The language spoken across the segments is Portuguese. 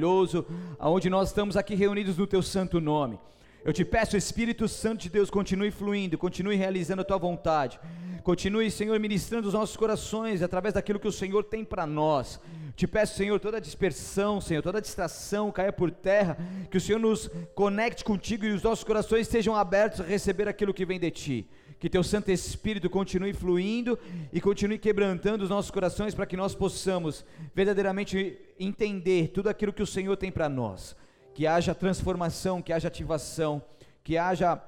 maravilhoso, aonde nós estamos aqui reunidos no teu santo nome. Eu te peço, Espírito Santo de Deus, continue fluindo, continue realizando a tua vontade. Continue, Senhor, ministrando os nossos corações através daquilo que o Senhor tem para nós. Te peço, Senhor, toda dispersão, Senhor, toda distração caia por terra, que o Senhor nos conecte contigo e os nossos corações estejam abertos a receber aquilo que vem de ti. Que teu Santo Espírito continue fluindo e continue quebrantando os nossos corações para que nós possamos verdadeiramente entender tudo aquilo que o Senhor tem para nós que haja transformação, que haja ativação, que haja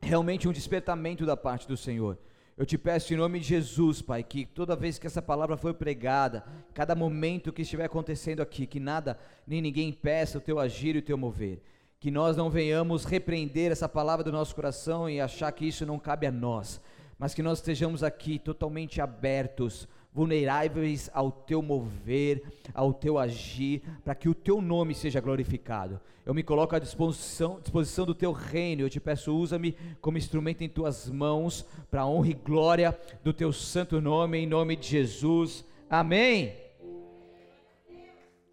realmente um despertamento da parte do Senhor. Eu te peço em nome de Jesus, Pai, que toda vez que essa palavra for pregada, cada momento que estiver acontecendo aqui, que nada nem ninguém impeça o teu agir e o teu mover. Que nós não venhamos repreender essa palavra do nosso coração e achar que isso não cabe a nós, mas que nós estejamos aqui totalmente abertos vulneráveis ao teu mover, ao teu agir, para que o teu nome seja glorificado. Eu me coloco à disposição, disposição do teu reino, eu te peço, usa-me como instrumento em tuas mãos, para a honra e glória do teu santo nome, em nome de Jesus. Amém.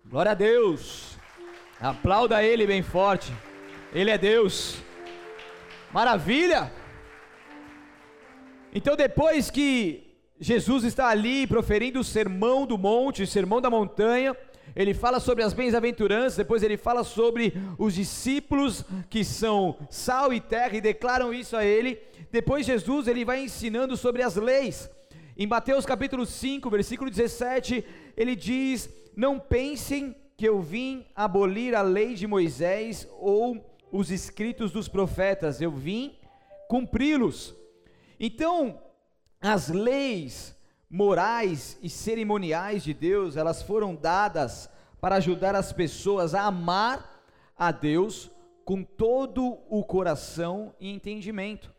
Glória a Deus. Aplauda Ele bem forte. Ele é Deus. Maravilha. Então, depois que Jesus está ali proferindo o sermão do monte, o sermão da montanha. Ele fala sobre as bem-aventuranças, depois ele fala sobre os discípulos que são sal e terra e declaram isso a ele. Depois Jesus ele vai ensinando sobre as leis. Em Mateus capítulo 5, versículo 17, ele diz: "Não pensem que eu vim abolir a lei de Moisés ou os escritos dos profetas, eu vim cumpri-los." Então, as leis morais e cerimoniais de Deus, elas foram dadas para ajudar as pessoas a amar a Deus com todo o coração e entendimento.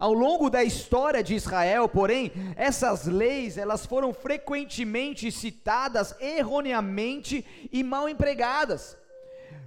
Ao longo da história de Israel, porém, essas leis, elas foram frequentemente citadas erroneamente e mal empregadas.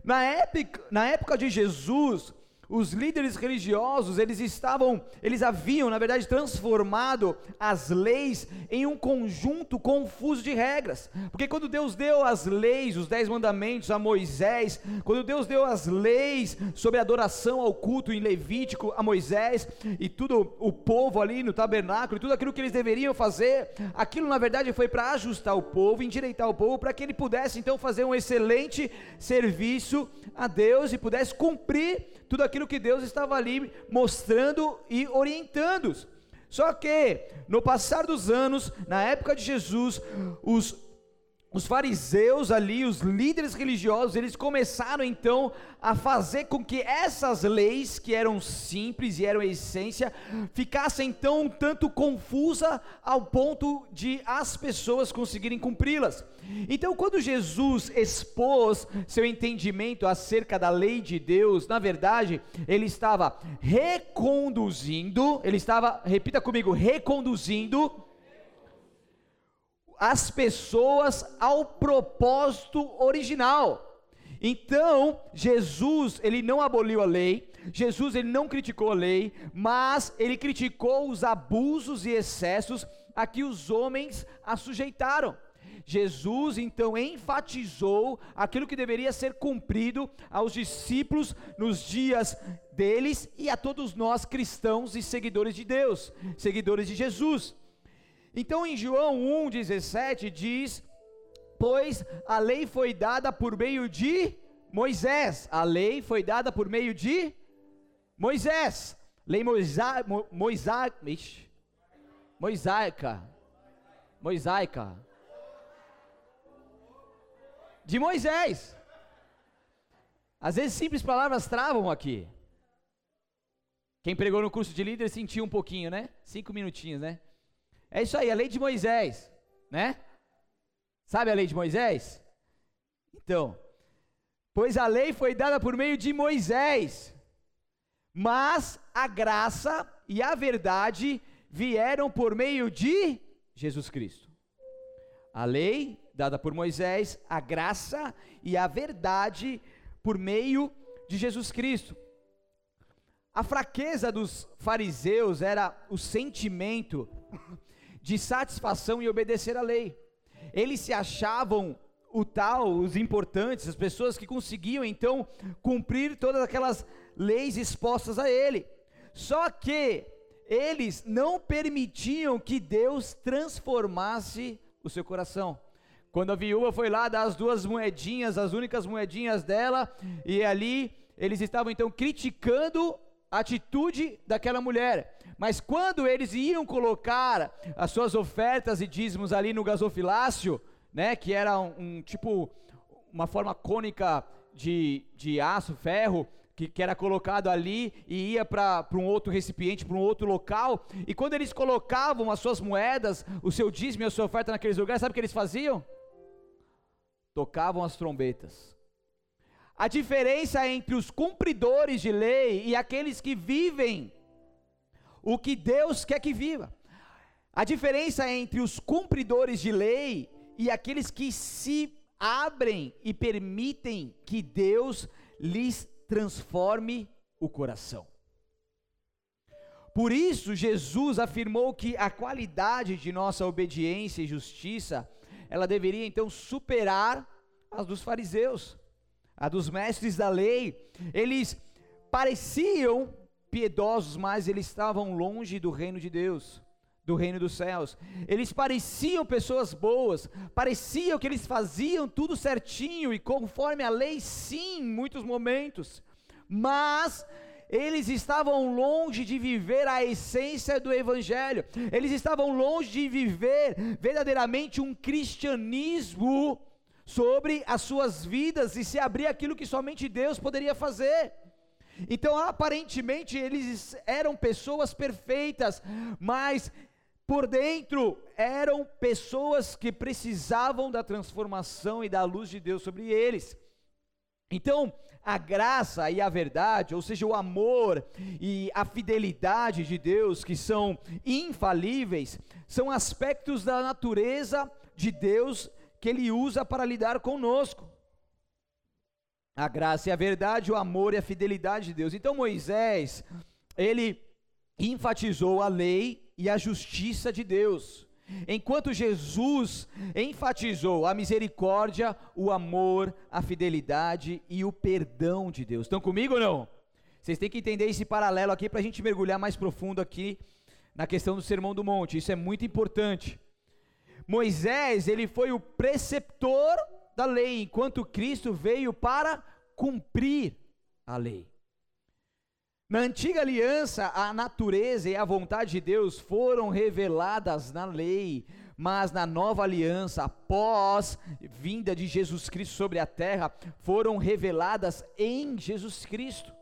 Na época, na época de Jesus, os líderes religiosos, eles estavam, eles haviam, na verdade, transformado as leis em um conjunto confuso de regras. Porque quando Deus deu as leis, os dez mandamentos a Moisés, quando Deus deu as leis sobre adoração ao culto em Levítico a Moisés, e tudo o povo ali no tabernáculo, e tudo aquilo que eles deveriam fazer, aquilo na verdade foi para ajustar o povo, endireitar o povo, para que ele pudesse então fazer um excelente serviço a Deus e pudesse cumprir tudo aquilo que Deus estava ali mostrando e orientando. Só que, no passar dos anos, na época de Jesus, os os fariseus ali, os líderes religiosos, eles começaram então a fazer com que essas leis, que eram simples e eram a essência, ficassem então um tanto confusa ao ponto de as pessoas conseguirem cumpri-las. Então, quando Jesus expôs seu entendimento acerca da lei de Deus, na verdade, ele estava reconduzindo, ele estava, repita comigo, reconduzindo as pessoas ao propósito original. Então, Jesus, ele não aboliu a lei, Jesus ele não criticou a lei, mas ele criticou os abusos e excessos a que os homens a sujeitaram. Jesus então enfatizou aquilo que deveria ser cumprido aos discípulos nos dias deles e a todos nós cristãos e seguidores de Deus, seguidores de Jesus. Então em João 1,17 diz: Pois a lei foi dada por meio de Moisés, a lei foi dada por meio de Moisés, lei moisaica, mosaica, mosaica, de Moisés. Às vezes simples palavras travam aqui. Quem pregou no curso de líder sentiu um pouquinho, né? Cinco minutinhos, né? É isso aí, a lei de Moisés, né? Sabe a lei de Moisés? Então, pois a lei foi dada por meio de Moisés, mas a graça e a verdade vieram por meio de Jesus Cristo. A lei dada por Moisés, a graça e a verdade por meio de Jesus Cristo. A fraqueza dos fariseus era o sentimento de satisfação em obedecer à lei. Eles se achavam o tal, os importantes, as pessoas que conseguiam então cumprir todas aquelas leis expostas a ele. Só que eles não permitiam que Deus transformasse o seu coração. Quando a viúva foi lá dar as duas moedinhas, as únicas moedinhas dela, e ali eles estavam então criticando a atitude daquela mulher. Mas quando eles iam colocar as suas ofertas e dízimos ali no gasofilácio, né, que era um, um tipo uma forma cônica de, de aço, ferro, que, que, era colocado ali e ia para um outro recipiente, para um outro local. E quando eles colocavam as suas moedas, o seu dízimo e a sua oferta naqueles lugares, sabe o que eles faziam? Tocavam as trombetas. A diferença entre os cumpridores de lei e aqueles que vivem o que Deus quer que viva. A diferença entre os cumpridores de lei e aqueles que se abrem e permitem que Deus lhes transforme o coração. Por isso, Jesus afirmou que a qualidade de nossa obediência e justiça, ela deveria então superar as dos fariseus, a dos mestres da lei. Eles pareciam piedosos, mas eles estavam longe do reino de Deus do reino dos céus. Eles pareciam pessoas boas, pareciam que eles faziam tudo certinho e conforme a lei, sim, em muitos momentos, mas eles estavam longe de viver a essência do Evangelho, eles estavam longe de viver verdadeiramente um cristianismo sobre as suas vidas e se abrir aquilo que somente Deus poderia fazer. Então, aparentemente, eles eram pessoas perfeitas, mas por dentro eram pessoas que precisavam da transformação e da luz de Deus sobre eles. Então, a graça e a verdade, ou seja, o amor e a fidelidade de Deus, que são infalíveis, são aspectos da natureza de Deus que Ele usa para lidar conosco. A graça e a verdade, o amor e a fidelidade de Deus. Então, Moisés, ele enfatizou a lei e a justiça de Deus. Enquanto Jesus enfatizou a misericórdia, o amor, a fidelidade e o perdão de Deus. Estão comigo ou não? Vocês têm que entender esse paralelo aqui para a gente mergulhar mais profundo aqui na questão do Sermão do Monte. Isso é muito importante. Moisés, ele foi o preceptor da lei, enquanto Cristo veio para cumprir a lei. Na antiga aliança, a natureza e a vontade de Deus foram reveladas na lei, mas na nova aliança, após vinda de Jesus Cristo sobre a terra, foram reveladas em Jesus Cristo.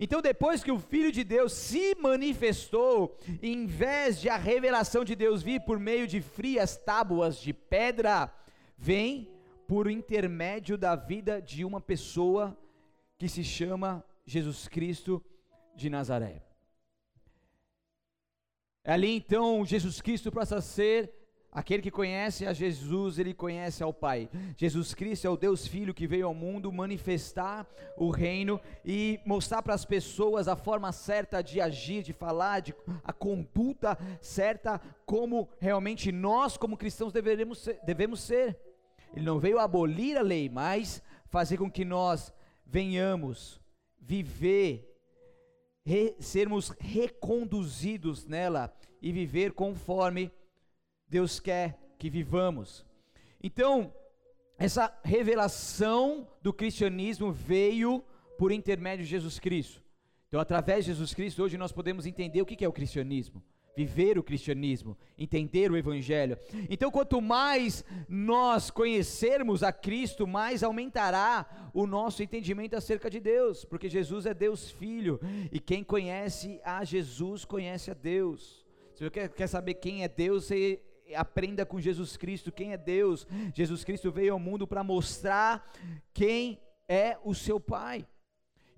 Então, depois que o Filho de Deus se manifestou, em vez de a revelação de Deus vir por meio de frias tábuas de pedra, vem por intermédio da vida de uma pessoa que se chama Jesus Cristo de Nazaré. Ali então Jesus Cristo passa a ser aquele que conhece a Jesus, ele conhece ao Pai. Jesus Cristo é o Deus Filho que veio ao mundo manifestar o reino e mostrar para as pessoas a forma certa de agir, de falar, de, a conduta certa, como realmente nós, como cristãos, deveremos ser, devemos ser. Ele não veio abolir a lei, mas fazer com que nós venhamos viver, re, sermos reconduzidos nela e viver conforme Deus quer que vivamos. Então, essa revelação do cristianismo veio por intermédio de Jesus Cristo. Então, através de Jesus Cristo, hoje nós podemos entender o que é o cristianismo viver o cristianismo, entender o evangelho. Então, quanto mais nós conhecermos a Cristo, mais aumentará o nosso entendimento acerca de Deus, porque Jesus é Deus Filho, e quem conhece a Jesus conhece a Deus. Se você quer, saber quem é Deus, você aprenda com Jesus Cristo, quem é Deus. Jesus Cristo veio ao mundo para mostrar quem é o seu Pai.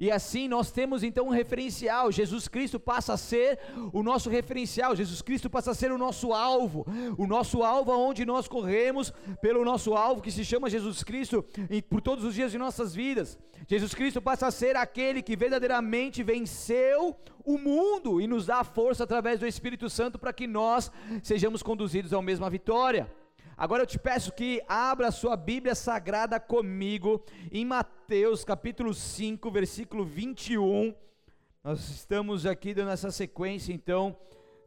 E assim nós temos então um referencial. Jesus Cristo passa a ser o nosso referencial. Jesus Cristo passa a ser o nosso alvo. O nosso alvo aonde nós corremos pelo nosso alvo que se chama Jesus Cristo e por todos os dias de nossas vidas. Jesus Cristo passa a ser aquele que verdadeiramente venceu o mundo e nos dá força através do Espírito Santo para que nós sejamos conduzidos à mesma vitória. Agora eu te peço que abra a sua Bíblia Sagrada comigo em Mateus capítulo 5, versículo 21. Nós estamos aqui dando essa sequência então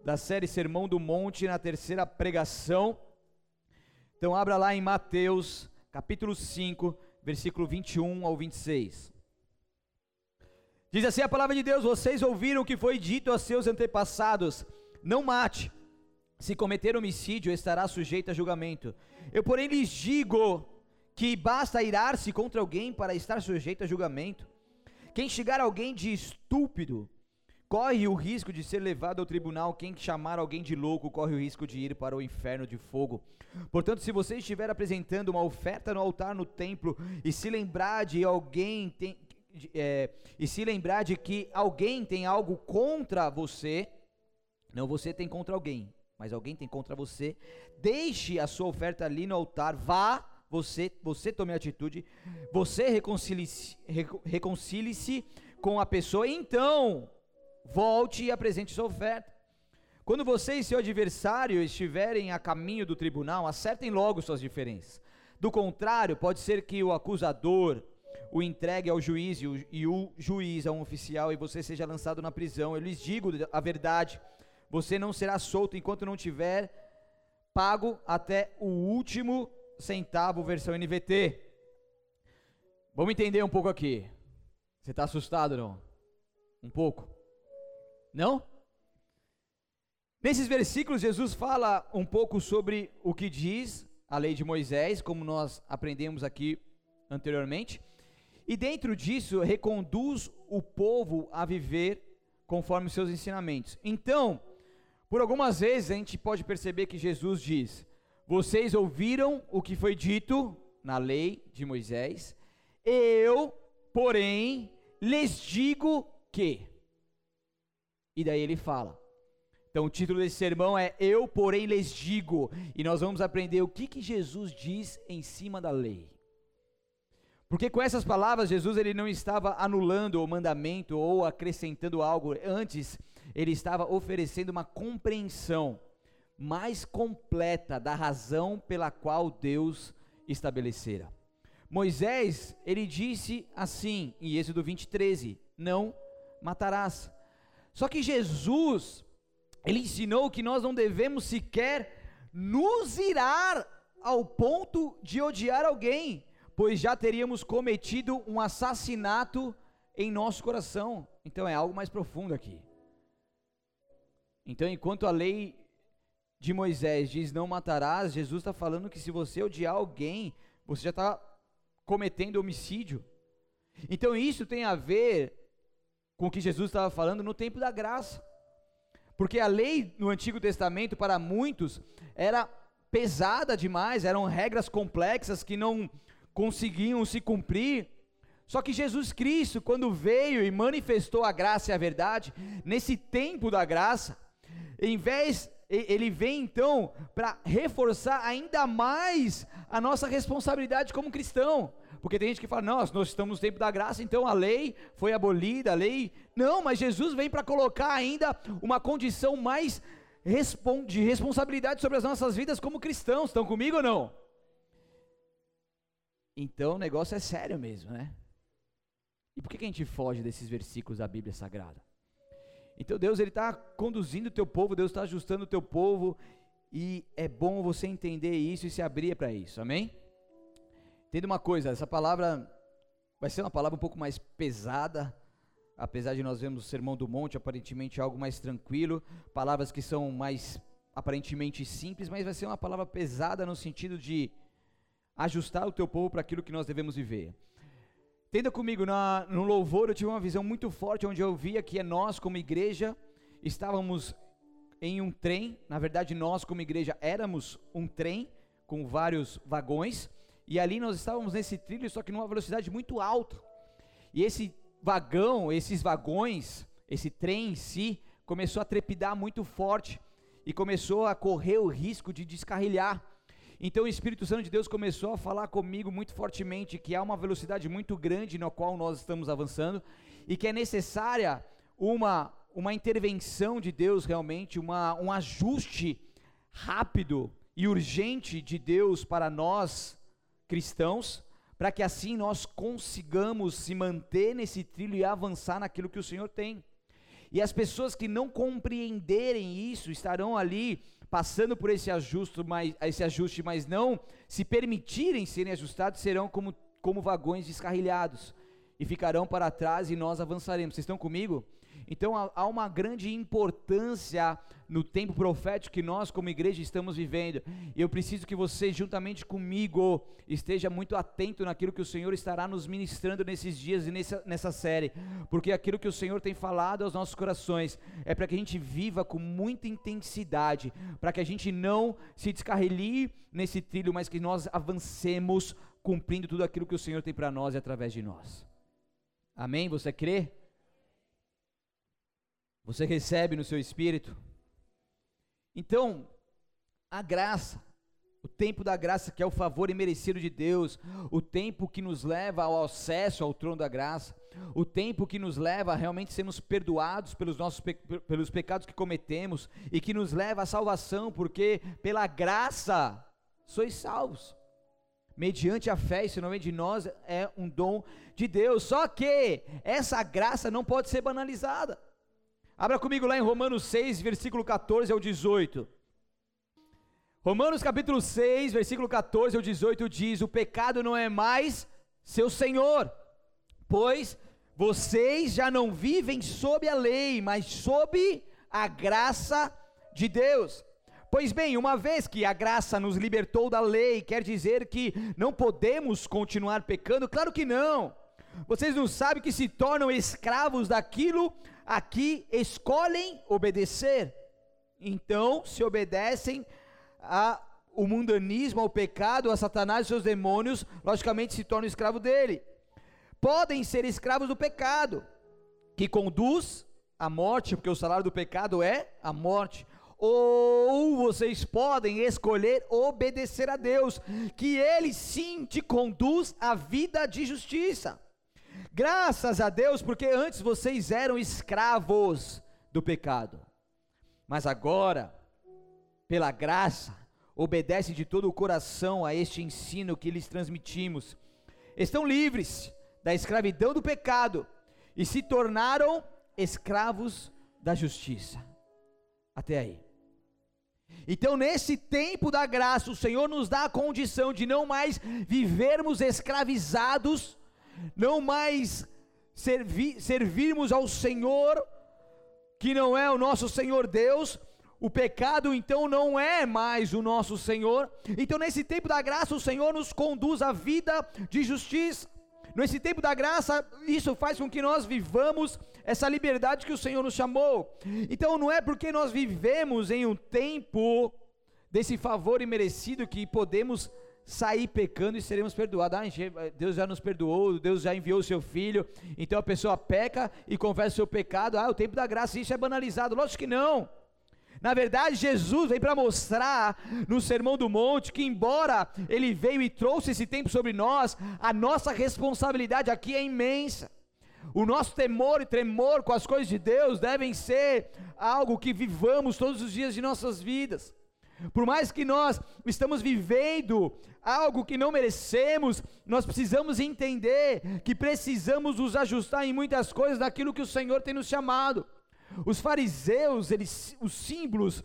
da série Sermão do Monte na terceira pregação. Então abra lá em Mateus capítulo 5, versículo 21 ao 26. Diz assim a palavra de Deus: Vocês ouviram o que foi dito a seus antepassados: Não mate. Se cometer homicídio, estará sujeito a julgamento. Eu, porém, lhes digo que basta irar-se contra alguém para estar sujeito a julgamento. Quem chegar alguém de estúpido, corre o risco de ser levado ao tribunal. Quem chamar alguém de louco, corre o risco de ir para o inferno de fogo. Portanto, se você estiver apresentando uma oferta no altar no templo e se lembrar de alguém tem, é, e se lembrar de que alguém tem algo contra você, não você tem contra alguém, mas alguém tem contra você, deixe a sua oferta ali no altar, vá, você, você tome atitude, você reconcilie-se reconcilie com a pessoa, então volte e apresente sua oferta. Quando você e seu adversário estiverem a caminho do tribunal, acertem logo suas diferenças. Do contrário, pode ser que o acusador o entregue ao juiz e o, e o juiz a um oficial e você seja lançado na prisão. Eu lhes digo a verdade: você não será solto enquanto não tiver pago até o último centavo, versão NVT. Vamos entender um pouco aqui. Você está assustado não? Um pouco? Não? Nesses versículos, Jesus fala um pouco sobre o que diz a lei de Moisés, como nós aprendemos aqui anteriormente e dentro disso reconduz o povo a viver conforme os seus ensinamentos. Então, por algumas vezes a gente pode perceber que Jesus diz: Vocês ouviram o que foi dito na lei de Moisés, eu, porém, lhes digo que. E daí ele fala. Então, o título desse sermão é Eu, porém, lhes digo. E nós vamos aprender o que, que Jesus diz em cima da lei. Porque com essas palavras Jesus ele não estava anulando o mandamento ou acrescentando algo, antes ele estava oferecendo uma compreensão mais completa da razão pela qual Deus estabelecera. Moisés, ele disse assim em Êxodo 20:13, não matarás. Só que Jesus, ele ensinou que nós não devemos sequer nos irar ao ponto de odiar alguém, pois já teríamos cometido um assassinato em nosso coração. Então é algo mais profundo aqui. Então, enquanto a lei de Moisés diz não matarás, Jesus está falando que se você odiar alguém, você já está cometendo homicídio. Então, isso tem a ver com o que Jesus estava falando no tempo da graça. Porque a lei no Antigo Testamento, para muitos, era pesada demais, eram regras complexas que não conseguiam se cumprir. Só que Jesus Cristo, quando veio e manifestou a graça e a verdade, nesse tempo da graça, em vez ele vem então para reforçar ainda mais a nossa responsabilidade como cristão. Porque tem gente que fala, não, nós estamos no tempo da graça, então a lei foi abolida, a lei. Não, mas Jesus vem para colocar ainda uma condição mais de responsabilidade sobre as nossas vidas como cristãos. Estão comigo ou não? Então o negócio é sério mesmo, né? E por que, a gente foge desses versículos da Bíblia Sagrada? Então Deus ele está conduzindo o teu povo, Deus está ajustando o teu povo e é bom você entender isso e se abrir para isso, amém? Entenda uma coisa, essa palavra vai ser uma palavra um pouco mais pesada, apesar de nós vermos o Sermão do Monte aparentemente algo mais tranquilo, palavras que são mais aparentemente simples, mas vai ser uma palavra pesada no sentido de ajustar o teu povo para aquilo que nós devemos viver. Tenda comigo, na, no louvor eu tive uma visão muito forte, onde eu via que nós, como igreja, estávamos em um trem, na verdade nós, como igreja, éramos um trem com vários vagões, e ali nós estávamos nesse trilho, só que numa velocidade muito alta. E esse vagão, esses vagões, esse trem em si, começou a trepidar muito forte e começou a correr o risco de descarrilhar. Então o Espírito Santo de Deus começou a falar comigo muito fortemente que há uma velocidade muito grande na qual nós estamos avançando e que é necessária uma, uma intervenção de Deus realmente, uma, um ajuste rápido e urgente de Deus para nós cristãos, para que assim nós consigamos se manter nesse trilho e avançar naquilo que o Senhor tem. E as pessoas que não compreenderem isso estarão ali passando por esse ajuste, mas, esse ajuste, mas não se permitirem serem ajustados, serão como, como vagões descarrilhados e ficarão para trás e nós avançaremos. Vocês estão comigo? Então há, uma grande importância no tempo profético que nós, como igreja, estamos vivendo. E eu preciso que você, juntamente comigo, esteja muito atento naquilo que o Senhor estará nos ministrando nesses dias e nessa, nessa série. Porque aquilo que o Senhor tem falado aos nossos corações é para que a gente viva com muita intensidade, para que a gente não se descarrelie nesse trilho, mas que nós avancemos cumprindo tudo aquilo que o Senhor tem para nós e através de nós. Amém? Você crê? Você recebe no seu espírito? Então, a graça, o tempo da graça, que é o favor imerecido de Deus, o tempo que nos leva ao acesso ao trono da graça, o tempo que nos leva a realmente sermos perdoados pelos nossos pe pelos pecados que cometemos e que nos leva à salvação, porque pela graça sois salvos. Mediante a fé, isso não vem de nós, é um dom de Deus. Só que essa graça não pode ser banalizada. Abra comigo lá em Romanos 6, versículo 14 ao 18. Romanos capítulo 6, versículo 14 ao 18 diz: O pecado não é mais seu senhor, pois vocês já não vivem sob a lei, mas sob a graça de Deus. Pois bem, uma vez que a graça nos libertou da lei, quer dizer que não podemos continuar pecando? Claro que não. Vocês não sabem que se tornam escravos daquilo aqui escolhem obedecer. Então, se obedecem ao mundanismo, ao pecado, a Satanás e seus demônios, logicamente se tornam escravo dele. Podem ser escravos do pecado, que conduz à morte, porque o salário do pecado é a morte. Ou vocês podem escolher obedecer a Deus, que Ele sim te conduz à vida de justiça. Graças a Deus, porque antes vocês eram escravos do pecado, mas agora, pela graça, obedecem de todo o coração a este ensino que lhes transmitimos. Estão livres da escravidão do pecado e se tornaram escravos da justiça. Até aí. Então, nesse tempo da graça, o Senhor nos dá a condição de não mais vivermos escravizados não mais servi, servirmos ao Senhor, que não é o nosso Senhor Deus, o pecado então não é mais o nosso Senhor. Então, nesse tempo da graça, o Senhor nos conduz à vida de justiça. Nesse tempo da graça, isso faz com que nós vivamos essa liberdade que o Senhor nos chamou. Então, não é porque nós vivemos em um tempo desse favor imerecido que podemos sair pecando e seremos perdoados. Ah, Deus já nos perdoou, Deus já enviou o seu filho. Então a pessoa peca e confessa o seu pecado. Ah, o tempo da graça, isso é banalizado. Lógico que não. Na verdade, Jesus vem para mostrar no Sermão do Monte que, embora ele veio e trouxe esse tempo sobre nós, a nossa responsabilidade aqui é imensa. O nosso temor e tremor com as coisas de Deus devem ser algo que vivamos todos os dias de nossas vidas. Por mais que nós estamos vivendo algo que não merecemos, nós precisamos entender que precisamos nos ajustar em muitas coisas daquilo que o Senhor tem nos chamado. Os fariseus, eles, os símbolos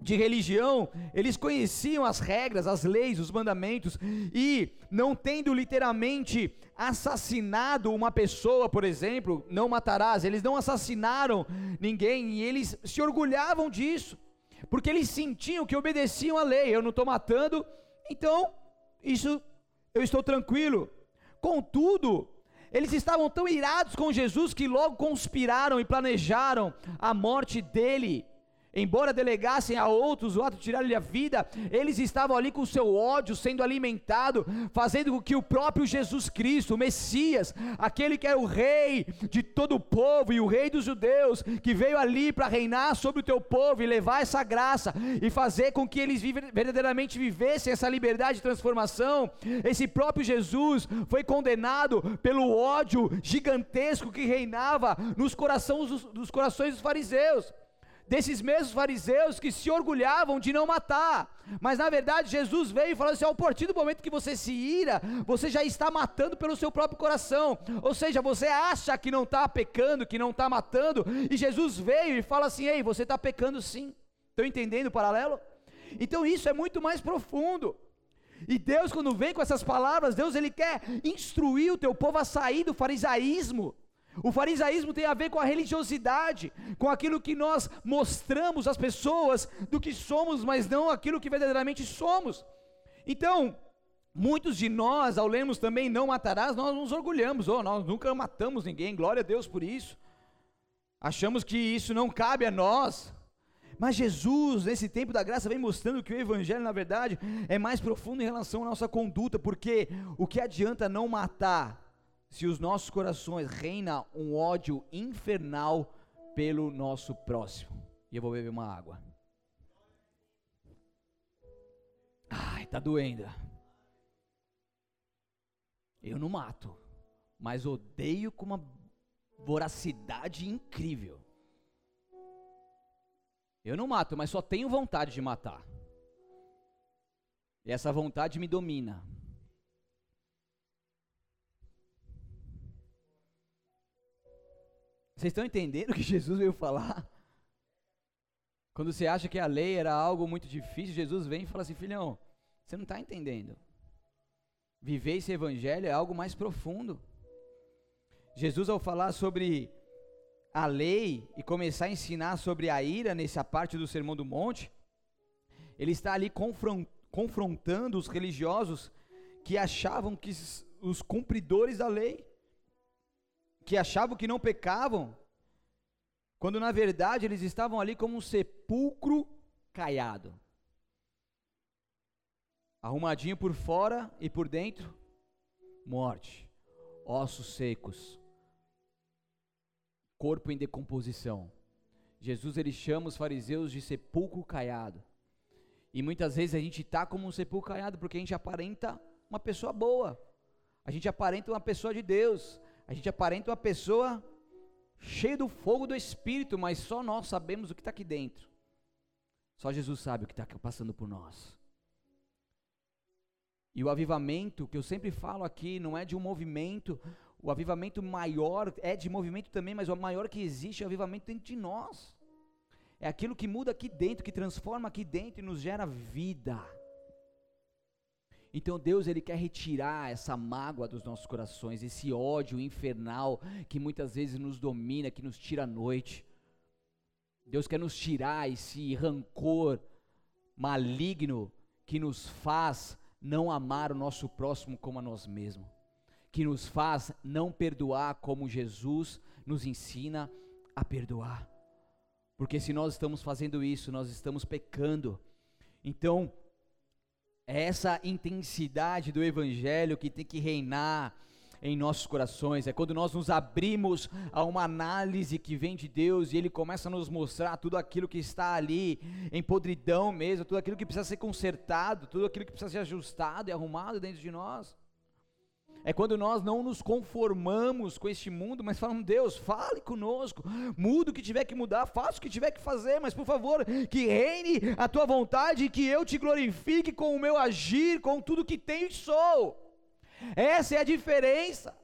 de religião, eles conheciam as regras, as leis, os mandamentos, e não tendo literalmente assassinado uma pessoa, por exemplo, não matarás, eles não assassinaram ninguém e eles se orgulhavam disso porque eles sentiam que obedeciam à lei. Eu não estou matando, então isso eu estou tranquilo. Contudo, eles estavam tão irados com Jesus que logo conspiraram e planejaram a morte dele. Embora delegassem a outros o ato de tirar-lhe a vida, eles estavam ali com seu ódio sendo alimentado, fazendo com que o próprio Jesus Cristo, o Messias, aquele que era o rei de todo o povo e o rei dos judeus, que veio ali para reinar sobre o teu povo e levar essa graça e fazer com que eles verdadeiramente vivessem essa liberdade de transformação, esse próprio Jesus foi condenado pelo ódio gigantesco que reinava nos corações dos, dos corações dos fariseus. Desses mesmos fariseus que se orgulhavam de não matar, mas na verdade Jesus veio e falou assim: a partir do momento que você se ira, você já está matando pelo seu próprio coração, ou seja, você acha que não está pecando, que não está matando, e Jesus veio e fala assim: ei, você está pecando sim. Estão entendendo o paralelo? Então isso é muito mais profundo. E Deus, quando vem com essas palavras, Deus ele quer instruir o teu povo a sair do farisaísmo o farisaísmo tem a ver com a religiosidade, com aquilo que nós mostramos às pessoas do que somos, mas não aquilo que verdadeiramente somos. Então, muitos de nós, ao lermos também não matarás, nós nos orgulhamos, oh, nós nunca matamos ninguém, glória a Deus por isso. Achamos que isso não cabe a nós. Mas Jesus, nesse tempo da graça, vem mostrando que o Evangelho, na verdade, é mais profundo em relação à nossa conduta, porque o que adianta não matar se os nossos corações reina um ódio infernal pelo nosso próximo. E eu vou beber uma água. Ai, tá doendo. Eu não mato, mas odeio com uma voracidade incrível. Eu não mato, mas só tenho vontade de matar. E essa vontade me domina. Vocês estão entendendo o que Jesus veio falar? Quando você acha que a lei era algo muito difícil, Jesus vem e fala assim: filhão, você não está entendendo. Viver esse evangelho é algo mais profundo. Jesus, ao falar sobre a lei e começar a ensinar sobre a ira nessa parte do Sermão do Monte, ele está ali confrontando os religiosos que achavam que os cumpridores da lei que achavam que não pecavam, quando na verdade eles estavam ali como um sepulcro caiado. Arrumadinho por fora e por dentro, morte, ossos secos, corpo em decomposição. Jesus ele chama os fariseus de sepulcro caiado. E muitas vezes a gente está como um sepulcro caiado porque a gente aparenta uma pessoa boa. A gente aparenta uma pessoa de Deus. A gente aparenta uma pessoa cheia do fogo do Espírito, mas só nós sabemos o que está aqui dentro. Só Jesus sabe o que está passando por nós. E o avivamento, que eu sempre falo aqui, não é de um movimento, o avivamento maior é de movimento também, mas o maior que existe é o avivamento dentro de nós. É aquilo que muda aqui dentro, que transforma aqui dentro e nos gera vida. Então Deus ele quer retirar essa mágoa dos nossos corações, esse ódio infernal que muitas vezes nos domina, que nos tira a noite. Deus quer nos tirar esse rancor maligno que nos faz não amar o nosso próximo como a nós mesmos, que nos faz não perdoar como Jesus nos ensina a perdoar. Porque se nós estamos fazendo isso, nós estamos pecando. Então, é essa intensidade do Evangelho que tem que reinar em nossos corações, é quando nós nos abrimos a uma análise que vem de Deus e Ele começa a nos mostrar tudo aquilo que está ali em podridão mesmo, tudo aquilo que precisa ser consertado, tudo aquilo que precisa ser ajustado e arrumado dentro de nós. É quando nós não nos conformamos com este mundo, mas falamos, Deus, fale conosco, muda o que tiver que mudar, faça o que tiver que fazer, mas por favor, que reine a tua vontade e que eu te glorifique com o meu agir, com tudo que tenho e sou. Essa é a diferença.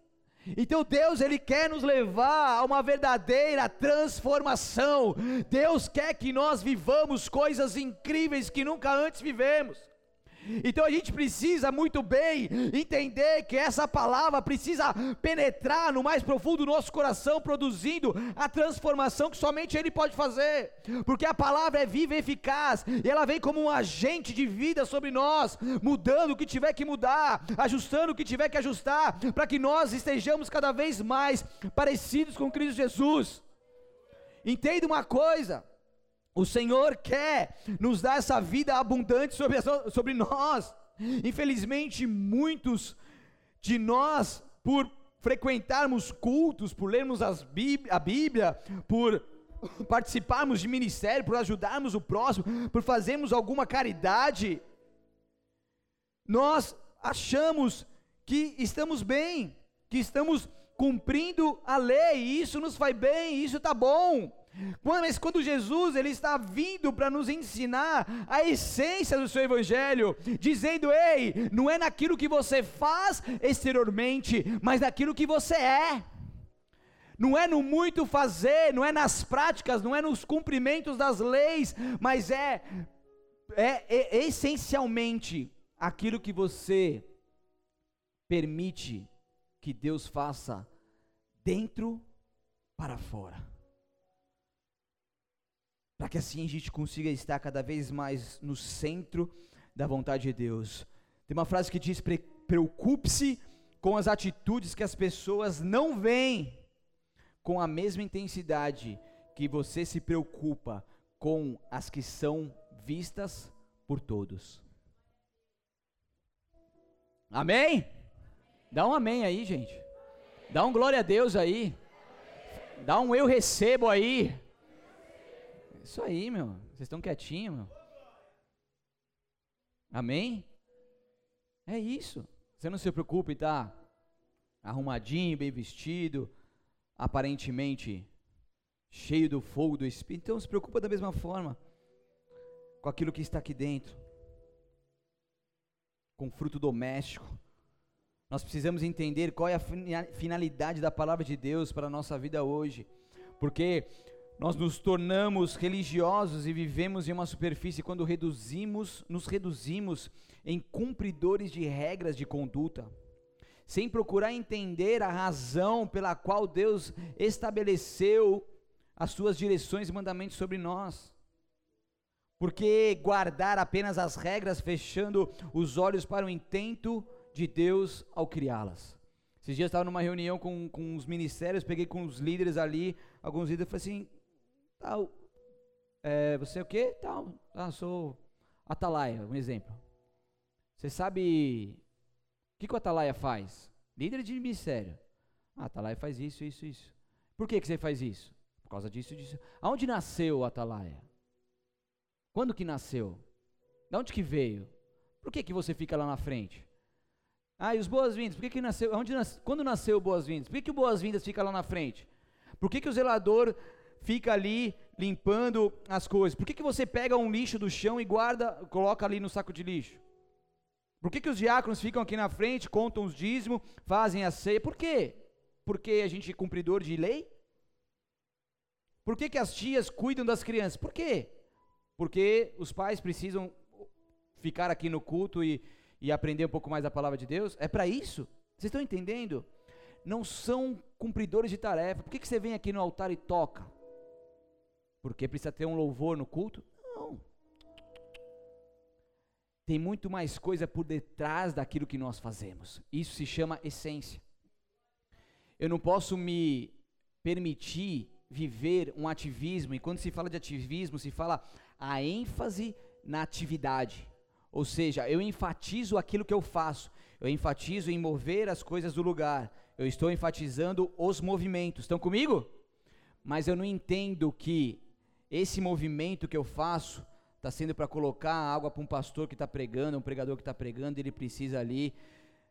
Então Deus ele quer nos levar a uma verdadeira transformação. Deus quer que nós vivamos coisas incríveis que nunca antes vivemos. Então a gente precisa muito bem entender que essa palavra precisa penetrar no mais profundo do nosso coração, produzindo a transformação que somente Ele pode fazer, porque a palavra é viva e eficaz, e ela vem como um agente de vida sobre nós, mudando o que tiver que mudar, ajustando o que tiver que ajustar, para que nós estejamos cada vez mais parecidos com Cristo Jesus. Entenda uma coisa, o Senhor quer nos dar essa vida abundante sobre, sobre nós. Infelizmente, muitos de nós, por frequentarmos cultos, por lermos Bíblia, a Bíblia, por participarmos de ministério, por ajudarmos o próximo, por fazermos alguma caridade, nós achamos que estamos bem, que estamos cumprindo a lei, e isso nos faz bem, isso está bom. Mas quando Jesus ele está vindo para nos ensinar a essência do seu evangelho, dizendo: "Ei, não é naquilo que você faz exteriormente, mas naquilo que você é" não é no muito fazer, não é nas práticas, não é nos cumprimentos das leis, mas é, é, é essencialmente aquilo que você permite que Deus faça dentro para fora. Para que assim a gente consiga estar cada vez mais no centro da vontade de Deus. Tem uma frase que diz: preocupe-se com as atitudes que as pessoas não veem com a mesma intensidade que você se preocupa com as que são vistas por todos. Amém? Dá um amém aí, gente. Dá um glória a Deus aí. Dá um eu recebo aí. Isso aí, meu. Vocês estão quietinhos, meu. Amém? É isso. Você não se preocupe, tá? Arrumadinho, bem vestido, aparentemente cheio do fogo do Espírito, então se preocupa da mesma forma com aquilo que está aqui dentro, com fruto doméstico. Nós precisamos entender qual é a finalidade da palavra de Deus para a nossa vida hoje, porque nós nos tornamos religiosos e vivemos em uma superfície quando reduzimos, nos reduzimos em cumpridores de regras de conduta sem procurar entender a razão pela qual Deus estabeleceu as suas direções e mandamentos sobre nós. Porque guardar apenas as regras, fechando os olhos para o intento de Deus ao criá-las. Esses dias eu estava numa reunião com, com os ministérios, peguei com os líderes ali, alguns líderes, falei assim, tal, é, você é o quê? Tal, ah, sou Atalaia, um exemplo. Você sabe o que, que o Atalaia faz? Líder de ministério. Ah, Atalaia faz isso, isso, isso. Por que, que você faz isso? Por causa disso, disso. Aonde nasceu o Atalaia? Quando que nasceu? De onde que veio? Por que, que você fica lá na frente? Ah, e os boas-vindas? Por que, que nasceu? Onde nas, quando nasceu o boas-vindas? Por que, que o boas-vindas fica lá na frente? Por que, que o zelador fica ali limpando as coisas? Por que, que você pega um lixo do chão e guarda, coloca ali no saco de lixo? Por que, que os diáconos ficam aqui na frente, contam os dízimos, fazem a ceia? Por quê? Porque a gente é cumpridor de lei? Por que, que as tias cuidam das crianças? Por quê? Porque os pais precisam ficar aqui no culto e, e aprender um pouco mais da palavra de Deus? É para isso? Vocês estão entendendo? Não são cumpridores de tarefa. Por que, que você vem aqui no altar e toca? Porque precisa ter um louvor no culto? Não tem muito mais coisa por detrás daquilo que nós fazemos. Isso se chama essência. Eu não posso me permitir viver um ativismo, e quando se fala de ativismo, se fala a ênfase na atividade. Ou seja, eu enfatizo aquilo que eu faço, eu enfatizo em mover as coisas do lugar, eu estou enfatizando os movimentos. Estão comigo? Mas eu não entendo que esse movimento que eu faço está sendo para colocar água para um pastor que está pregando, um pregador que está pregando, ele precisa ali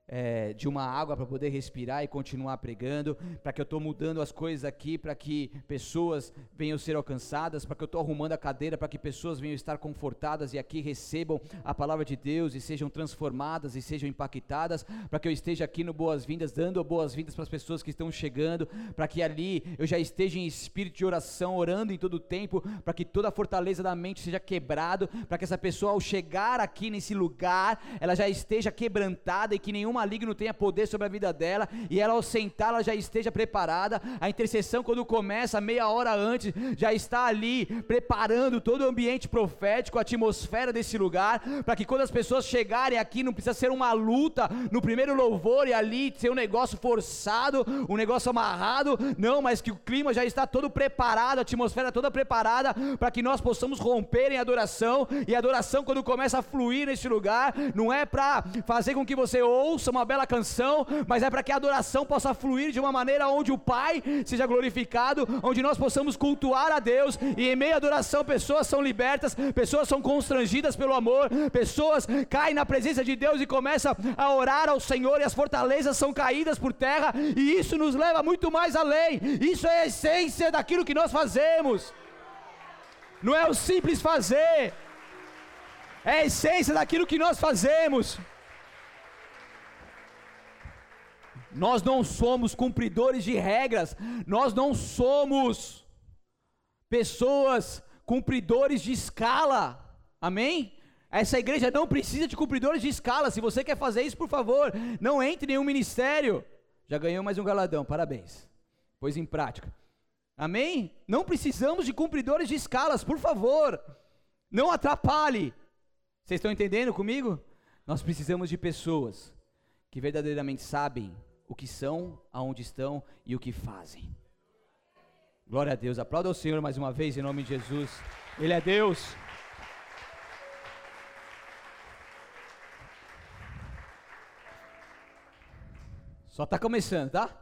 é, de uma água para poder respirar e continuar pregando, para que eu estou mudando as coisas aqui, para que pessoas venham ser alcançadas, para que eu estou arrumando a cadeira, para que pessoas venham estar confortadas e aqui recebam a palavra de Deus e sejam transformadas e sejam impactadas, para que eu esteja aqui no Boas-Vindas, dando boas-vindas para as pessoas que estão chegando, para que ali eu já esteja em espírito de oração, orando em todo o tempo, para que toda a fortaleza da mente seja quebrado, para que essa pessoa ao chegar aqui nesse lugar, ela já esteja quebrantada e que nenhuma maligno tenha poder sobre a vida dela e ela ao sentar ela já esteja preparada. A intercessão quando começa meia hora antes já está ali preparando todo o ambiente profético, a atmosfera desse lugar, para que quando as pessoas chegarem aqui não precisa ser uma luta no primeiro louvor e ali ser um negócio forçado, um negócio amarrado, não, mas que o clima já está todo preparado, a atmosfera toda preparada para que nós possamos romper em adoração e a adoração quando começa a fluir nesse lugar não é para fazer com que você ouça ouça uma bela canção, mas é para que a adoração possa fluir de uma maneira onde o Pai seja glorificado, onde nós possamos cultuar a Deus e em meio à adoração pessoas são libertas, pessoas são constrangidas pelo amor, pessoas caem na presença de Deus e começam a orar ao Senhor e as fortalezas são caídas por terra e isso nos leva muito mais além. Isso é a essência daquilo que nós fazemos. Não é o simples fazer é a essência daquilo que nós fazemos. Nós não somos cumpridores de regras, nós não somos pessoas cumpridores de escala, amém? Essa igreja não precisa de cumpridores de escala. Se você quer fazer isso, por favor, não entre em nenhum ministério. Já ganhou mais um galadão, parabéns. Pois em prática. Amém? Não precisamos de cumpridores de escalas, por favor. Não atrapalhe. Vocês estão entendendo comigo? Nós precisamos de pessoas que verdadeiramente sabem o que são, aonde estão e o que fazem. Glória a Deus. Aplauda o Senhor mais uma vez em nome de Jesus. Ele é Deus. Só está começando, tá?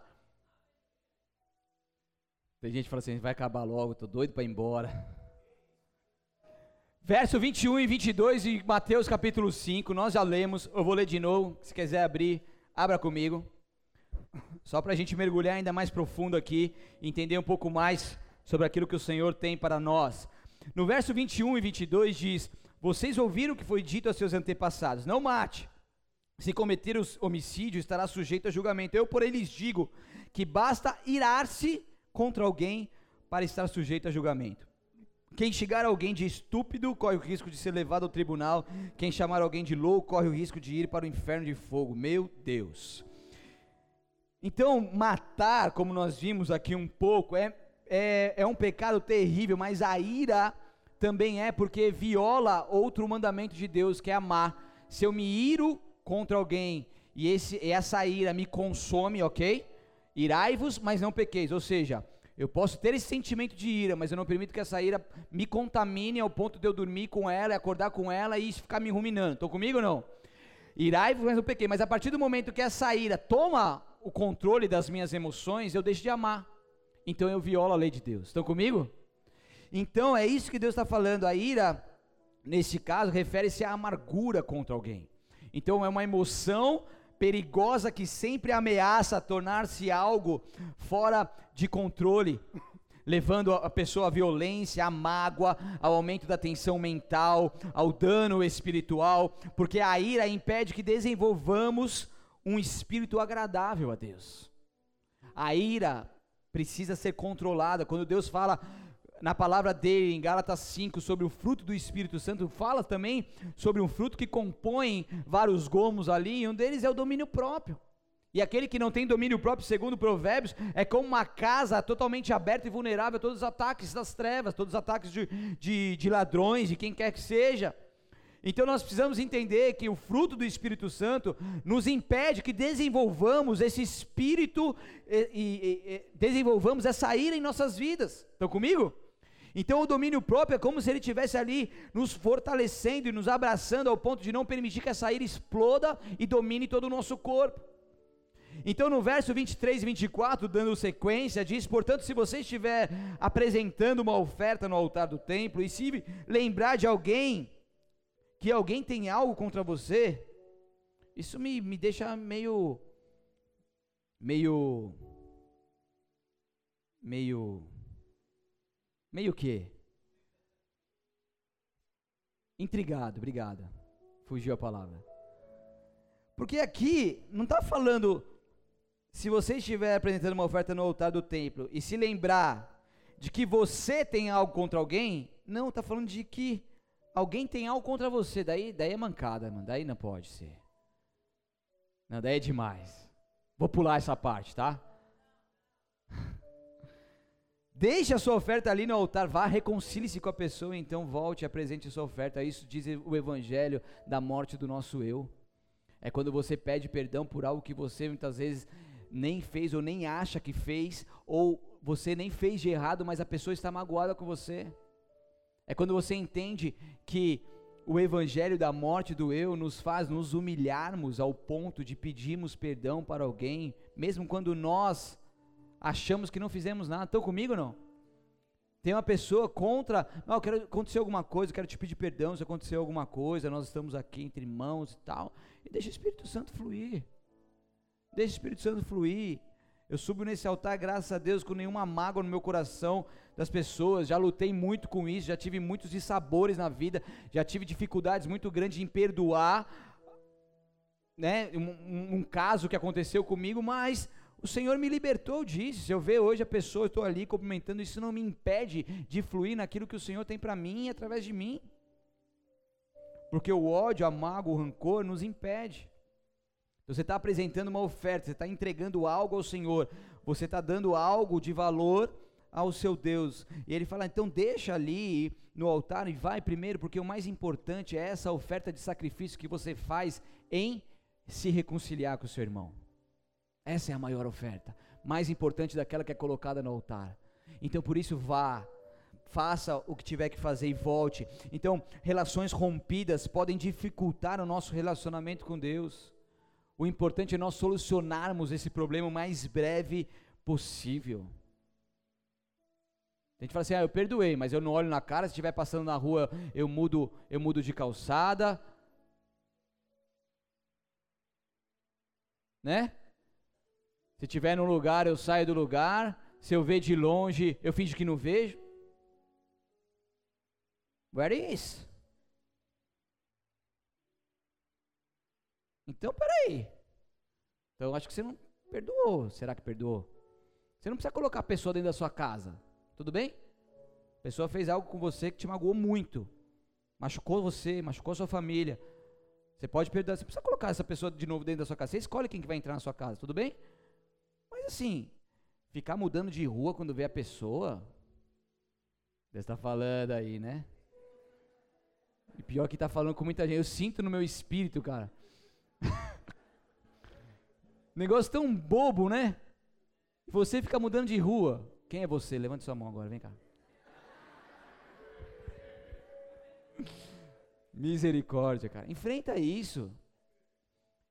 Tem gente que fala assim, vai acabar logo, tô doido para ir embora. Verso 21 e 22 de Mateus capítulo 5, nós já lemos, eu vou ler de novo, se quiser abrir, abra comigo. Só para a gente mergulhar ainda mais profundo aqui, entender um pouco mais sobre aquilo que o Senhor tem para nós. No verso 21 e 22 diz: Vocês ouviram o que foi dito a seus antepassados: Não mate. Se cometer homicídio, estará sujeito a julgamento. Eu, porém, lhes digo que basta irar-se contra alguém para estar sujeito a julgamento. Quem xingar alguém de estúpido corre o risco de ser levado ao tribunal. Quem chamar alguém de louco corre o risco de ir para o inferno de fogo. Meu Deus. Então, matar, como nós vimos aqui um pouco, é, é, é um pecado terrível, mas a ira também é porque viola outro mandamento de Deus, que é amar. Se eu me iro contra alguém e esse, essa ira me consome, ok? Irai-vos, mas não pequeis. Ou seja, eu posso ter esse sentimento de ira, mas eu não permito que essa ira me contamine ao ponto de eu dormir com ela, acordar com ela e ficar me ruminando. Estão comigo ou não? Irai, mas eu pequei. Mas a partir do momento que essa ira toma o controle das minhas emoções, eu deixo de amar. Então eu violo a lei de Deus. Estão comigo? Então é isso que Deus está falando. A ira, nesse caso, refere-se à amargura contra alguém. Então é uma emoção perigosa que sempre ameaça tornar-se algo fora de controle, levando a pessoa à violência, à mágoa, ao aumento da tensão mental, ao dano espiritual, porque a ira impede que desenvolvamos um espírito agradável a Deus. A ira precisa ser controlada. Quando Deus fala na palavra dele, em Gálatas 5, sobre o fruto do Espírito Santo, fala também sobre um fruto que compõe vários gomos ali, e um deles é o domínio próprio. E aquele que não tem domínio próprio, segundo Provérbios, é como uma casa totalmente aberta e vulnerável a todos os ataques das trevas, todos os ataques de, de, de ladrões, de quem quer que seja. Então nós precisamos entender que o fruto do Espírito Santo nos impede que desenvolvamos esse espírito e, e, e desenvolvamos essa ira em nossas vidas. Estão comigo? Então o domínio próprio é como se ele estivesse ali nos fortalecendo e nos abraçando ao ponto de não permitir que essa ira exploda e domine todo o nosso corpo. Então no verso 23 e 24, dando sequência, diz: Portanto, se você estiver apresentando uma oferta no altar do templo e se lembrar de alguém, que alguém tem algo contra você, isso me, me deixa meio. meio. meio Meio que? Intrigado, obrigado. Fugiu a palavra. Porque aqui não está falando se você estiver apresentando uma oferta no altar do templo e se lembrar de que você tem algo contra alguém, não, está falando de que alguém tem algo contra você. Daí, daí é mancada, mano. Daí não pode ser. Não, daí é demais. Vou pular essa parte, tá? Deixe a sua oferta ali no altar, vá, reconcilie-se com a pessoa, então volte e apresente a sua oferta. Isso diz o evangelho da morte do nosso eu. É quando você pede perdão por algo que você muitas vezes nem fez ou nem acha que fez, ou você nem fez de errado, mas a pessoa está magoada com você. É quando você entende que o evangelho da morte do eu nos faz nos humilharmos ao ponto de pedirmos perdão para alguém, mesmo quando nós achamos que não fizemos nada. Estão comigo ou não? Tem uma pessoa contra, não, quero acontecer alguma coisa, quero te pedir perdão se aconteceu alguma coisa, nós estamos aqui entre irmãos e tal. E deixa o Espírito Santo fluir. Deixa o Espírito Santo fluir. Eu subo nesse altar, graças a Deus, com nenhuma mágoa no meu coração das pessoas. Já lutei muito com isso, já tive muitos dissabores na vida, já tive dificuldades muito grandes em perdoar, né? Um, um caso que aconteceu comigo, mas o Senhor me libertou disso. Se eu ver hoje a pessoa, eu estou ali cumprimentando, isso não me impede de fluir naquilo que o Senhor tem para mim através de mim. Porque o ódio, a mágoa, o rancor nos impede. Você está apresentando uma oferta, você está entregando algo ao Senhor, você está dando algo de valor ao seu Deus. E ele fala: então deixa ali no altar e vai primeiro, porque o mais importante é essa oferta de sacrifício que você faz em se reconciliar com o seu irmão. Essa é a maior oferta, mais importante daquela que é colocada no altar. Então por isso vá, faça o que tiver que fazer e volte. Então, relações rompidas podem dificultar o nosso relacionamento com Deus. O importante é nós solucionarmos esse problema o mais breve possível. A gente fala assim: "Ah, eu perdoei, mas eu não olho na cara, se estiver passando na rua, eu mudo, eu mudo de calçada". Né? Se estiver num lugar, eu saio do lugar. Se eu ver de longe, eu finjo que não vejo. Where is? Então, peraí. Então, acho que você não perdoou. Será que perdoou? Você não precisa colocar a pessoa dentro da sua casa. Tudo bem? A pessoa fez algo com você que te magoou muito. Machucou você, machucou sua família. Você pode perdoar. Você precisa colocar essa pessoa de novo dentro da sua casa. Você escolhe quem que vai entrar na sua casa. Tudo bem? Mas assim, ficar mudando de rua quando vê a pessoa. Você está falando aí, né? E pior que está falando com muita gente. Eu sinto no meu espírito, cara. Negócio tão bobo, né? Você fica mudando de rua. Quem é você? Levante sua mão agora, vem cá. Misericórdia, cara. Enfrenta isso.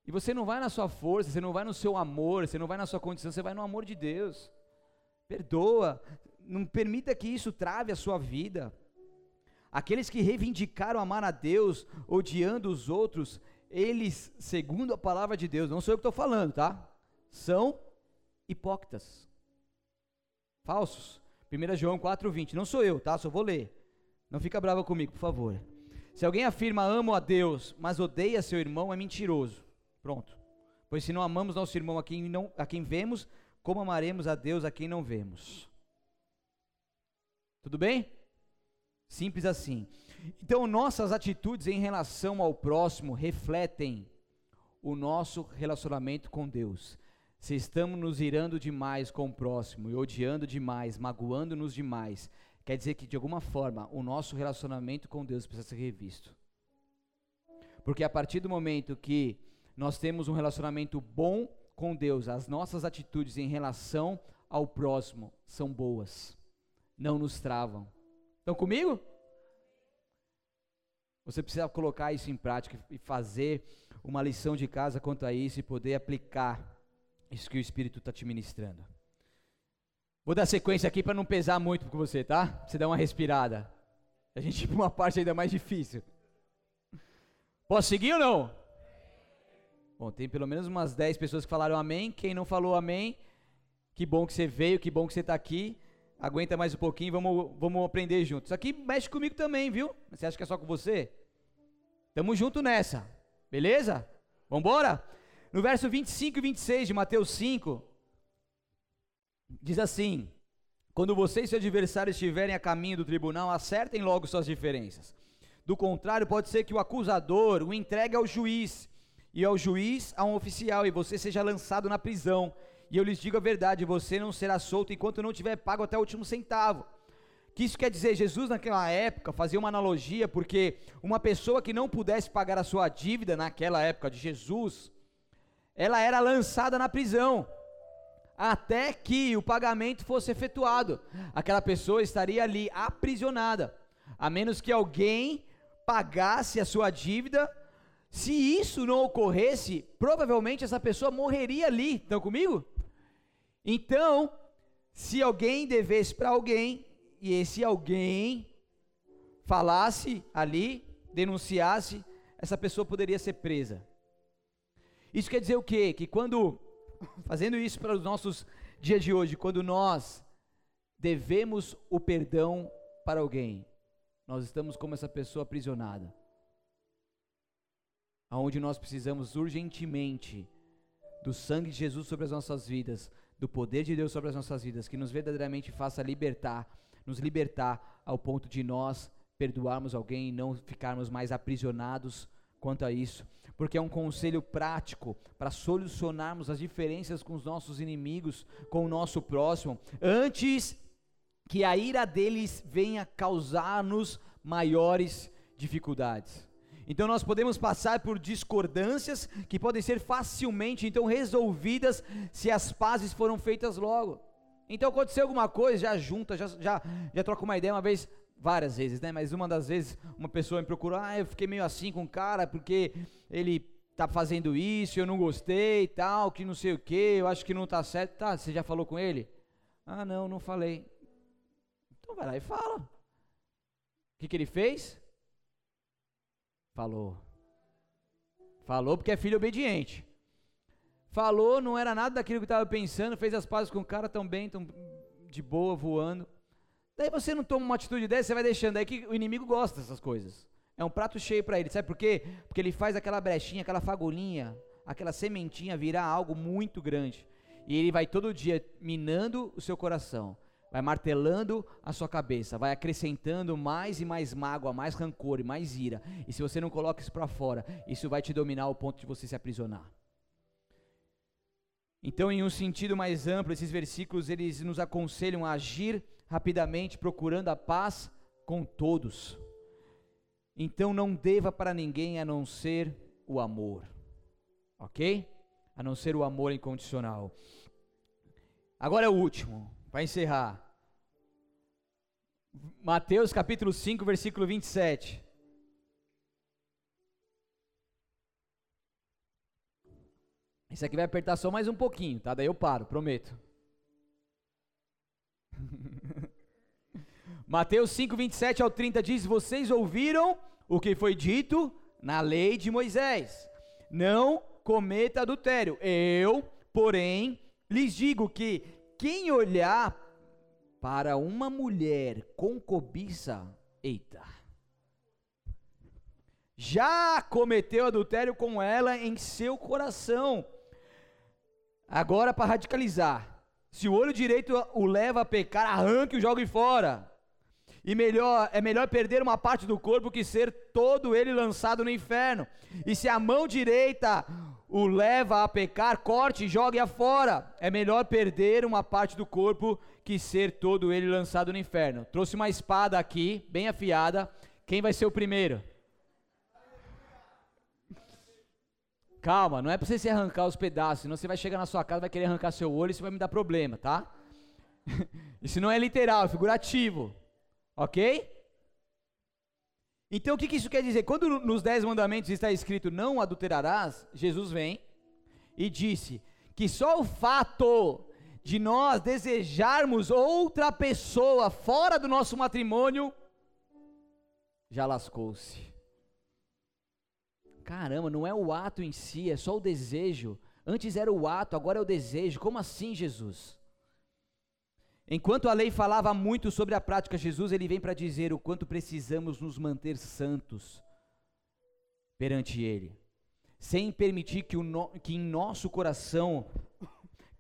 E você não vai na sua força, você não vai no seu amor, você não vai na sua condição, você vai no amor de Deus. Perdoa. Não permita que isso trave a sua vida. Aqueles que reivindicaram amar a Deus, odiando os outros, eles, segundo a palavra de Deus, não sou eu que estou falando, tá? São hipócritas, falsos. 1 João 4,20, não sou eu, tá? Só vou ler. Não fica brava comigo, por favor. Se alguém afirma amo a Deus, mas odeia seu irmão, é mentiroso. Pronto. Pois se não amamos nosso irmão a quem, não, a quem vemos, como amaremos a Deus a quem não vemos? Tudo bem? Simples assim. Então, nossas atitudes em relação ao próximo refletem o nosso relacionamento com Deus. Se estamos nos irando demais com o próximo e odiando demais, magoando-nos demais, quer dizer que de alguma forma o nosso relacionamento com Deus precisa ser revisto. Porque a partir do momento que nós temos um relacionamento bom com Deus, as nossas atitudes em relação ao próximo são boas, não nos travam. Estão comigo? Você precisa colocar isso em prática e fazer uma lição de casa quanto a isso e poder aplicar isso que o Espírito está te ministrando. Vou dar sequência aqui para não pesar muito com você, tá? Você dá uma respirada. A gente para uma parte ainda mais difícil. Posso seguir ou não? Bom, tem pelo menos umas 10 pessoas que falaram amém. Quem não falou amém, que bom que você veio, que bom que você está aqui. Aguenta mais um pouquinho, vamos, vamos aprender juntos. Isso aqui mexe comigo também, viu? Você acha que é só com você? Tamo junto nessa. Beleza? Vamos embora? No verso 25 e 26 de Mateus 5, diz assim: Quando você e seu adversário estiverem a caminho do tribunal, acertem logo suas diferenças. Do contrário, pode ser que o acusador o entregue ao juiz, e ao juiz a um oficial, e você seja lançado na prisão e eu lhes digo a verdade: você não será solto enquanto não tiver pago até o último centavo. Que isso quer dizer? Jesus, naquela época, fazia uma analogia, porque uma pessoa que não pudesse pagar a sua dívida naquela época de Jesus, ela era lançada na prisão, até que o pagamento fosse efetuado. Aquela pessoa estaria ali aprisionada, a menos que alguém pagasse a sua dívida, se isso não ocorresse, provavelmente essa pessoa morreria ali. Estão comigo? Então, se alguém devesse para alguém, e esse alguém falasse ali, denunciasse, essa pessoa poderia ser presa. Isso quer dizer o quê? Que quando, fazendo isso para os nossos dias de hoje, quando nós devemos o perdão para alguém, nós estamos como essa pessoa aprisionada. Aonde nós precisamos urgentemente do sangue de Jesus sobre as nossas vidas, do poder de Deus sobre as nossas vidas, que nos verdadeiramente faça libertar, nos libertar ao ponto de nós perdoarmos alguém e não ficarmos mais aprisionados quanto a isso, porque é um conselho prático para solucionarmos as diferenças com os nossos inimigos, com o nosso próximo, antes que a ira deles venha causar-nos maiores dificuldades. Então nós podemos passar por discordâncias que podem ser facilmente então resolvidas se as pazes foram feitas logo. Então aconteceu alguma coisa, já junta, já, já, já troca uma ideia uma vez, várias vezes, né? Mas uma das vezes uma pessoa me procurou, ah, eu fiquei meio assim com o cara porque ele tá fazendo isso, eu não gostei e tal, que não sei o que, eu acho que não tá certo. Tá, você já falou com ele? Ah, não, não falei. Então vai lá e fala. O que, que ele fez? Falou. Falou porque é filho obediente. Falou, não era nada daquilo que estava pensando, fez as pazes com o cara tão bem, tão de boa, voando. Daí você não toma uma atitude dessa, você vai deixando. Aí que o inimigo gosta dessas coisas. É um prato cheio para ele. Sabe por quê? Porque ele faz aquela brechinha, aquela fagulhinha, aquela sementinha virar algo muito grande. E ele vai todo dia minando o seu coração vai martelando a sua cabeça, vai acrescentando mais e mais mágoa, mais rancor e mais ira. E se você não coloca isso para fora, isso vai te dominar ao ponto de você se aprisionar. Então, em um sentido mais amplo, esses versículos eles nos aconselham a agir rapidamente, procurando a paz com todos. Então, não deva para ninguém a não ser o amor, ok? A não ser o amor incondicional. Agora é o último, para encerrar. Mateus capítulo 5, versículo 27. Isso aqui vai apertar só mais um pouquinho, tá? Daí eu paro, prometo. Mateus 5, 27 ao 30 diz: Vocês ouviram o que foi dito na lei de Moisés: Não cometa adultério. Eu, porém, lhes digo que quem olhar para uma mulher com cobiça, eita, já cometeu adultério com ela em seu coração. Agora, para radicalizar, se o olho direito o leva a pecar, arranque e jogue fora. E melhor, é melhor perder uma parte do corpo que ser todo ele lançado no inferno. E se a mão direita o leva a pecar, corte e jogue-a fora. É melhor perder uma parte do corpo que ser todo ele lançado no inferno. Trouxe uma espada aqui, bem afiada. Quem vai ser o primeiro? Calma, não é para você se arrancar os pedaços, senão você vai chegar na sua casa, vai querer arrancar seu olho e isso vai me dar problema, tá? isso não é literal, é figurativo. Ok? Então o que, que isso quer dizer? Quando nos Dez Mandamentos está escrito não adulterarás, Jesus vem e disse que só o fato de nós desejarmos outra pessoa fora do nosso matrimônio, já lascou-se. Caramba, não é o ato em si, é só o desejo. Antes era o ato, agora é o desejo. Como assim, Jesus? Enquanto a lei falava muito sobre a prática, Jesus ele vem para dizer o quanto precisamos nos manter santos perante Ele, sem permitir que, no, que em nosso coração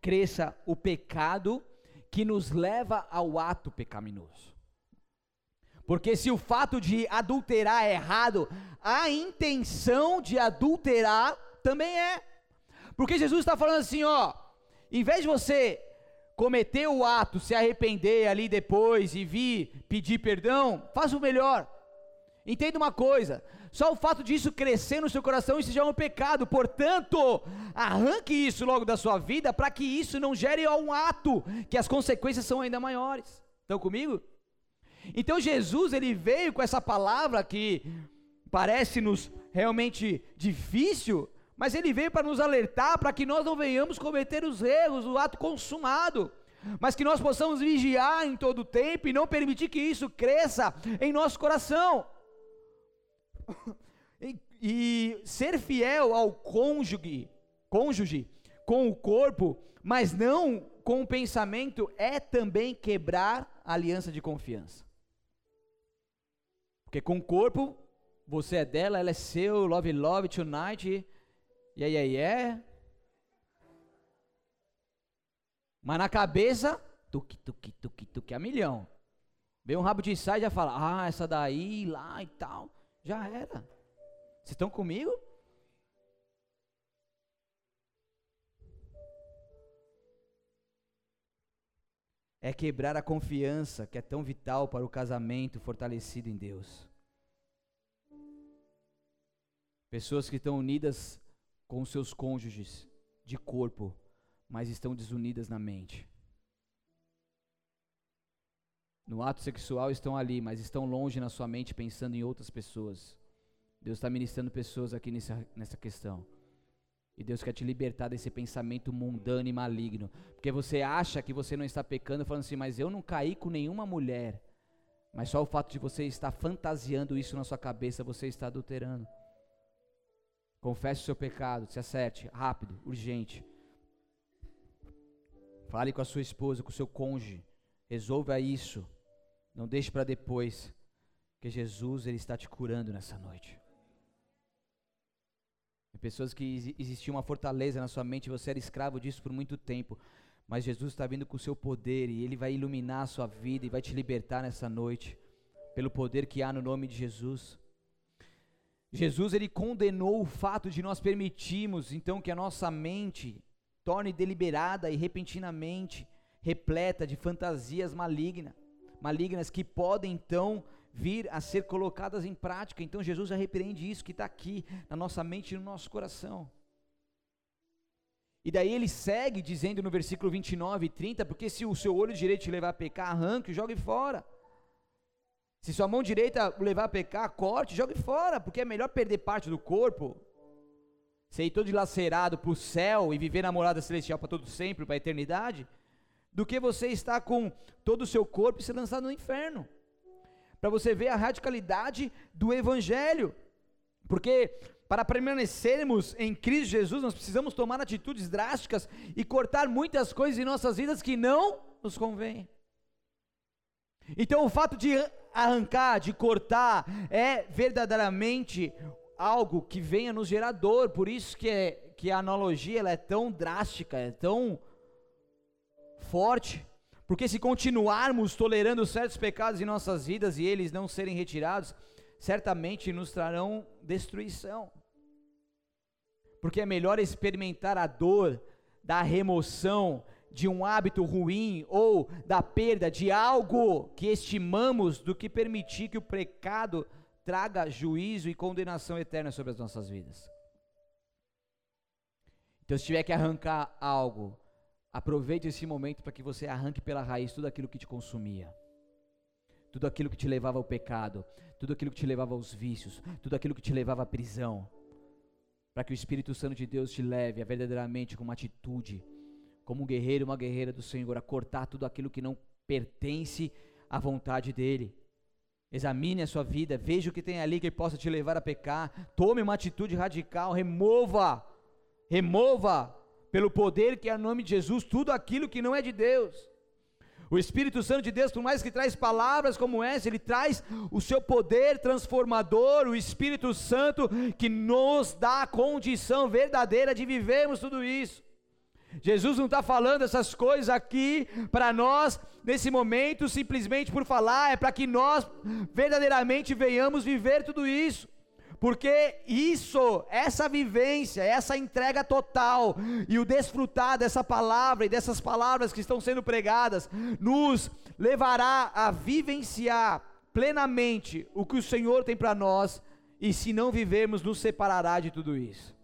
cresça o pecado que nos leva ao ato pecaminoso. Porque se o fato de adulterar é errado, a intenção de adulterar também é. Porque Jesus está falando assim, ó, em vez de você cometer o ato, se arrepender ali depois e vir pedir perdão, faça o melhor. Entenda uma coisa: só o fato disso crescer no seu coração, isso já é um pecado. Portanto, arranque isso logo da sua vida para que isso não gere um ato, que as consequências são ainda maiores. Estão comigo? Então Jesus ele veio com essa palavra que parece-nos realmente difícil, mas ele veio para nos alertar para que nós não venhamos cometer os erros do ato consumado, mas que nós possamos vigiar em todo o tempo e não permitir que isso cresça em nosso coração. E, e ser fiel ao cônjuge, cônjuge com o corpo, mas não com o pensamento, é também quebrar a aliança de confiança. Porque com o corpo, você é dela, ela é seu, love, love, tonight, e aí, é. Mas na cabeça, tuque, tuque, tuque, tuque, a milhão. Vem um rabo de sai e já fala, ah, essa daí, lá e tal. Já era. Vocês estão comigo? É quebrar a confiança que é tão vital para o casamento fortalecido em Deus. Pessoas que estão unidas com seus cônjuges de corpo, mas estão desunidas na mente. No ato sexual estão ali, mas estão longe na sua mente pensando em outras pessoas. Deus está ministrando pessoas aqui nessa, nessa questão. E Deus quer te libertar desse pensamento mundano e maligno. Porque você acha que você não está pecando, falando assim, mas eu não caí com nenhuma mulher. Mas só o fato de você estar fantasiando isso na sua cabeça, você está adulterando. Confesse o seu pecado, se acerte, rápido, urgente. Fale com a sua esposa, com o seu cônjuge. Resolva isso. Não deixe para depois. Que Jesus ele está te curando nessa noite. Tem pessoas que existia uma fortaleza na sua mente, você era escravo disso por muito tempo. Mas Jesus está vindo com o seu poder e ele vai iluminar a sua vida e vai te libertar nessa noite. Pelo poder que há no nome de Jesus. Jesus ele condenou o fato de nós permitirmos então que a nossa mente torne deliberada e repentinamente repleta de fantasias malignas, malignas que podem então vir a ser colocadas em prática. Então Jesus já repreende isso que está aqui na nossa mente e no nosso coração. E daí ele segue dizendo no versículo 29 e 30, porque se o seu olho direito te levar a pecar, arranque, jogue fora. Se sua mão direita levar a pecar, corte, jogue fora, porque é melhor perder parte do corpo, ser todo dilacerado para o céu e viver na morada celestial para todo sempre, para a eternidade, do que você estar com todo o seu corpo e ser lançado no inferno. Para você ver a radicalidade do evangelho. Porque para permanecermos em Cristo Jesus, nós precisamos tomar atitudes drásticas e cortar muitas coisas em nossas vidas que não nos convêm. Então, o fato de arrancar, de cortar, é verdadeiramente algo que venha nos gerar dor. Por isso que, é, que a analogia ela é tão drástica, é tão forte. Porque se continuarmos tolerando certos pecados em nossas vidas e eles não serem retirados, certamente nos trarão destruição. Porque é melhor experimentar a dor da remoção de um hábito ruim ou da perda de algo que estimamos do que permitir que o pecado traga juízo e condenação eterna sobre as nossas vidas. Então, se tiver que arrancar algo, aproveite esse momento para que você arranque pela raiz tudo aquilo que te consumia, tudo aquilo que te levava ao pecado, tudo aquilo que te levava aos vícios, tudo aquilo que te levava à prisão, para que o Espírito Santo de Deus te leve a verdadeiramente com uma atitude como um guerreiro, uma guerreira do Senhor, a cortar tudo aquilo que não pertence à vontade dEle. Examine a sua vida, veja o que tem ali que possa te levar a pecar. Tome uma atitude radical, remova, remova, pelo poder que é o nome de Jesus, tudo aquilo que não é de Deus. O Espírito Santo de Deus, por mais que traz palavras como essa, ele traz o seu poder transformador, o Espírito Santo que nos dá a condição verdadeira de vivermos tudo isso. Jesus não está falando essas coisas aqui para nós nesse momento simplesmente por falar, é para que nós verdadeiramente venhamos viver tudo isso. Porque isso, essa vivência, essa entrega total e o desfrutar dessa palavra e dessas palavras que estão sendo pregadas, nos levará a vivenciar plenamente o que o Senhor tem para nós, e se não vivermos, nos separará de tudo isso.